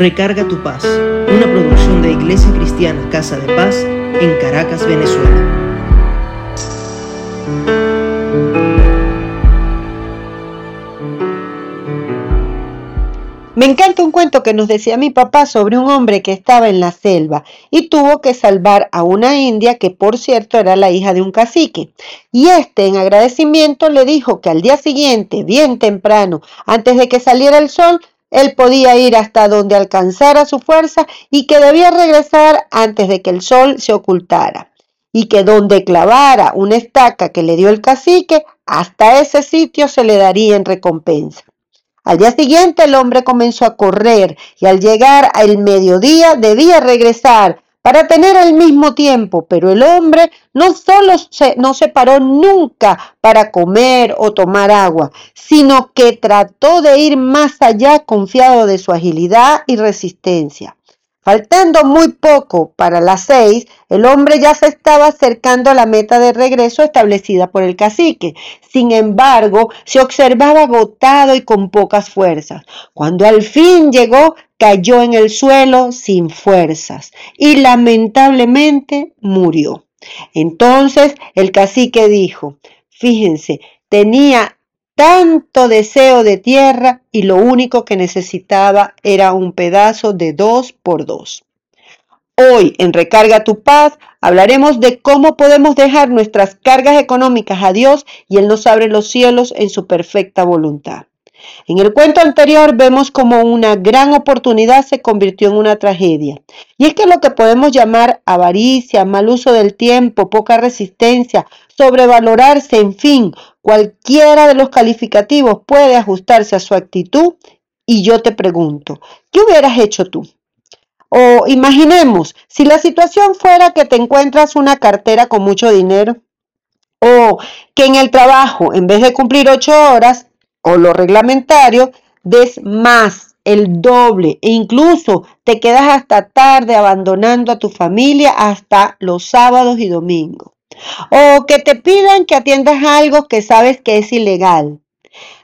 Recarga tu paz, una producción de Iglesia Cristiana Casa de Paz en Caracas, Venezuela. Me encanta un cuento que nos decía mi papá sobre un hombre que estaba en la selva y tuvo que salvar a una india que por cierto era la hija de un cacique. Y este en agradecimiento le dijo que al día siguiente, bien temprano, antes de que saliera el sol, él podía ir hasta donde alcanzara su fuerza y que debía regresar antes de que el sol se ocultara. Y que donde clavara una estaca que le dio el cacique, hasta ese sitio se le daría en recompensa. Al día siguiente el hombre comenzó a correr y al llegar al mediodía debía regresar para tener el mismo tiempo, pero el hombre no solo se, no se paró nunca para comer o tomar agua, sino que trató de ir más allá confiado de su agilidad y resistencia. Faltando muy poco para las seis, el hombre ya se estaba acercando a la meta de regreso establecida por el cacique. Sin embargo, se observaba agotado y con pocas fuerzas. Cuando al fin llegó, cayó en el suelo sin fuerzas y lamentablemente murió. Entonces el cacique dijo, fíjense, tenía tanto deseo de tierra y lo único que necesitaba era un pedazo de dos por dos. Hoy en Recarga tu Paz hablaremos de cómo podemos dejar nuestras cargas económicas a Dios y Él nos abre los cielos en su perfecta voluntad. En el cuento anterior vemos cómo una gran oportunidad se convirtió en una tragedia. Y es que lo que podemos llamar avaricia, mal uso del tiempo, poca resistencia, sobrevalorarse, en fin, cualquiera de los calificativos puede ajustarse a su actitud. Y yo te pregunto, ¿qué hubieras hecho tú? O imaginemos, si la situación fuera que te encuentras una cartera con mucho dinero, o que en el trabajo, en vez de cumplir ocho horas, o lo reglamentario, des más, el doble, e incluso te quedas hasta tarde abandonando a tu familia hasta los sábados y domingos. O que te pidan que atiendas algo que sabes que es ilegal.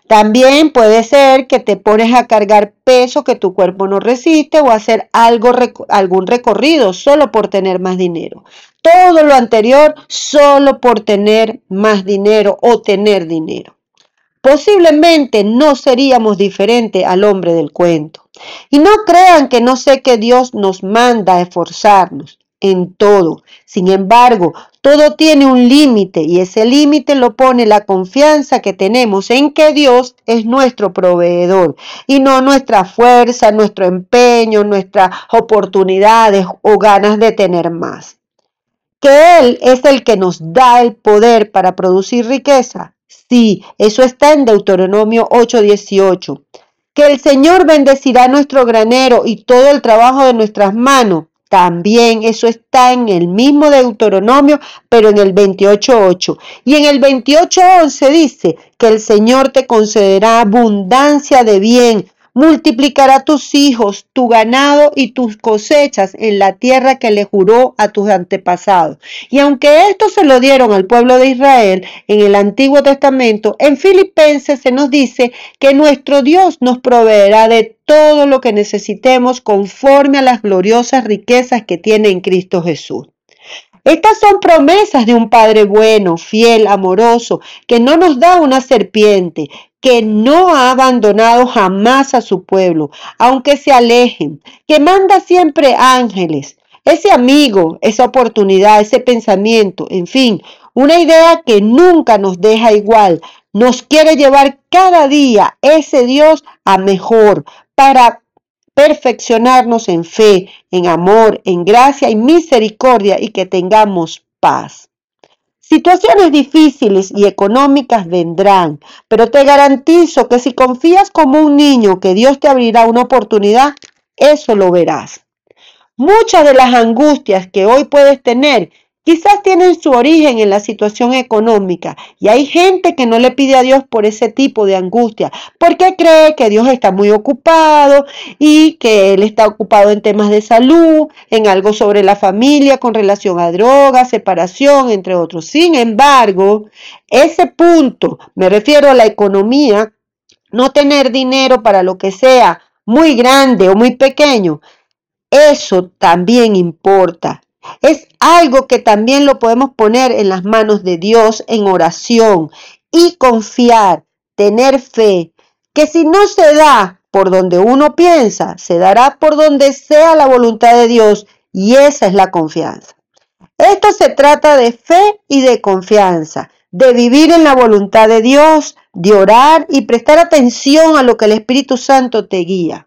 También puede ser que te pones a cargar peso que tu cuerpo no resiste o hacer algo, algún recorrido solo por tener más dinero. Todo lo anterior solo por tener más dinero o tener dinero. Posiblemente no seríamos diferentes al hombre del cuento. Y no crean que no sé que Dios nos manda a esforzarnos en todo. Sin embargo, todo tiene un límite y ese límite lo pone la confianza que tenemos en que Dios es nuestro proveedor y no nuestra fuerza, nuestro empeño, nuestras oportunidades o ganas de tener más. Que Él es el que nos da el poder para producir riqueza. Sí, eso está en Deuteronomio 8:18. Que el Señor bendecirá nuestro granero y todo el trabajo de nuestras manos también eso está en el mismo Deuteronomio, pero en el 28.8. Y en el 28.11 dice que el Señor te concederá abundancia de bien, multiplicará tus hijos, tu ganado y tus cosechas en la tierra que le juró a tus antepasados. Y aunque esto se lo dieron al pueblo de Israel en el Antiguo Testamento, en Filipenses se nos dice que nuestro Dios nos proveerá de todo lo que necesitemos conforme a las gloriosas riquezas que tiene en Cristo Jesús. Estas son promesas de un Padre bueno, fiel, amoroso, que no nos da una serpiente, que no ha abandonado jamás a su pueblo, aunque se alejen, que manda siempre ángeles, ese amigo, esa oportunidad, ese pensamiento, en fin, una idea que nunca nos deja igual, nos quiere llevar cada día ese Dios a mejor para perfeccionarnos en fe, en amor, en gracia y misericordia y que tengamos paz. Situaciones difíciles y económicas vendrán, pero te garantizo que si confías como un niño que Dios te abrirá una oportunidad, eso lo verás. Muchas de las angustias que hoy puedes tener Quizás tienen su origen en la situación económica y hay gente que no le pide a Dios por ese tipo de angustia, porque cree que Dios está muy ocupado y que Él está ocupado en temas de salud, en algo sobre la familia con relación a drogas, separación, entre otros. Sin embargo, ese punto, me refiero a la economía, no tener dinero para lo que sea, muy grande o muy pequeño, eso también importa. Es algo que también lo podemos poner en las manos de Dios en oración y confiar, tener fe, que si no se da por donde uno piensa, se dará por donde sea la voluntad de Dios y esa es la confianza. Esto se trata de fe y de confianza, de vivir en la voluntad de Dios, de orar y prestar atención a lo que el Espíritu Santo te guía.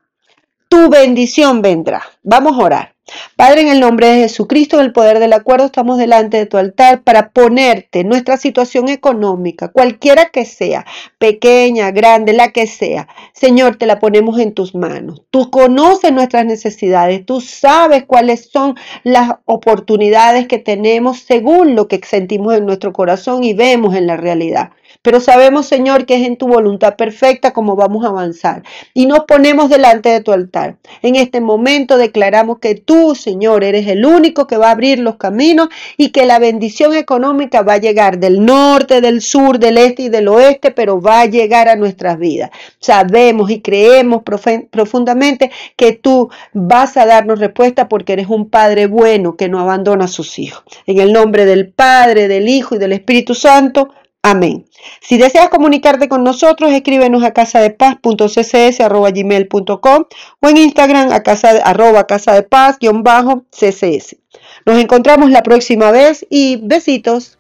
Tu bendición vendrá. Vamos a orar. Padre, en el nombre de Jesucristo, en el poder del acuerdo, estamos delante de tu altar para ponerte nuestra situación económica, cualquiera que sea, pequeña, grande, la que sea. Señor, te la ponemos en tus manos. Tú conoces nuestras necesidades, tú sabes cuáles son las oportunidades que tenemos según lo que sentimos en nuestro corazón y vemos en la realidad. Pero sabemos, Señor, que es en tu voluntad perfecta como vamos a avanzar. Y nos ponemos delante de tu altar. En este momento declaramos que tú, Señor, eres el único que va a abrir los caminos y que la bendición económica va a llegar del norte, del sur, del este y del oeste, pero va a llegar a nuestras vidas. Sabemos y creemos profundamente que tú vas a darnos respuesta porque eres un Padre bueno que no abandona a sus hijos. En el nombre del Padre, del Hijo y del Espíritu Santo. Amén. Si deseas comunicarte con nosotros, escríbenos a casadepaz.ccs.gmail.com o en Instagram a casa, arroba casadepaz-ccs. Nos encontramos la próxima vez y besitos.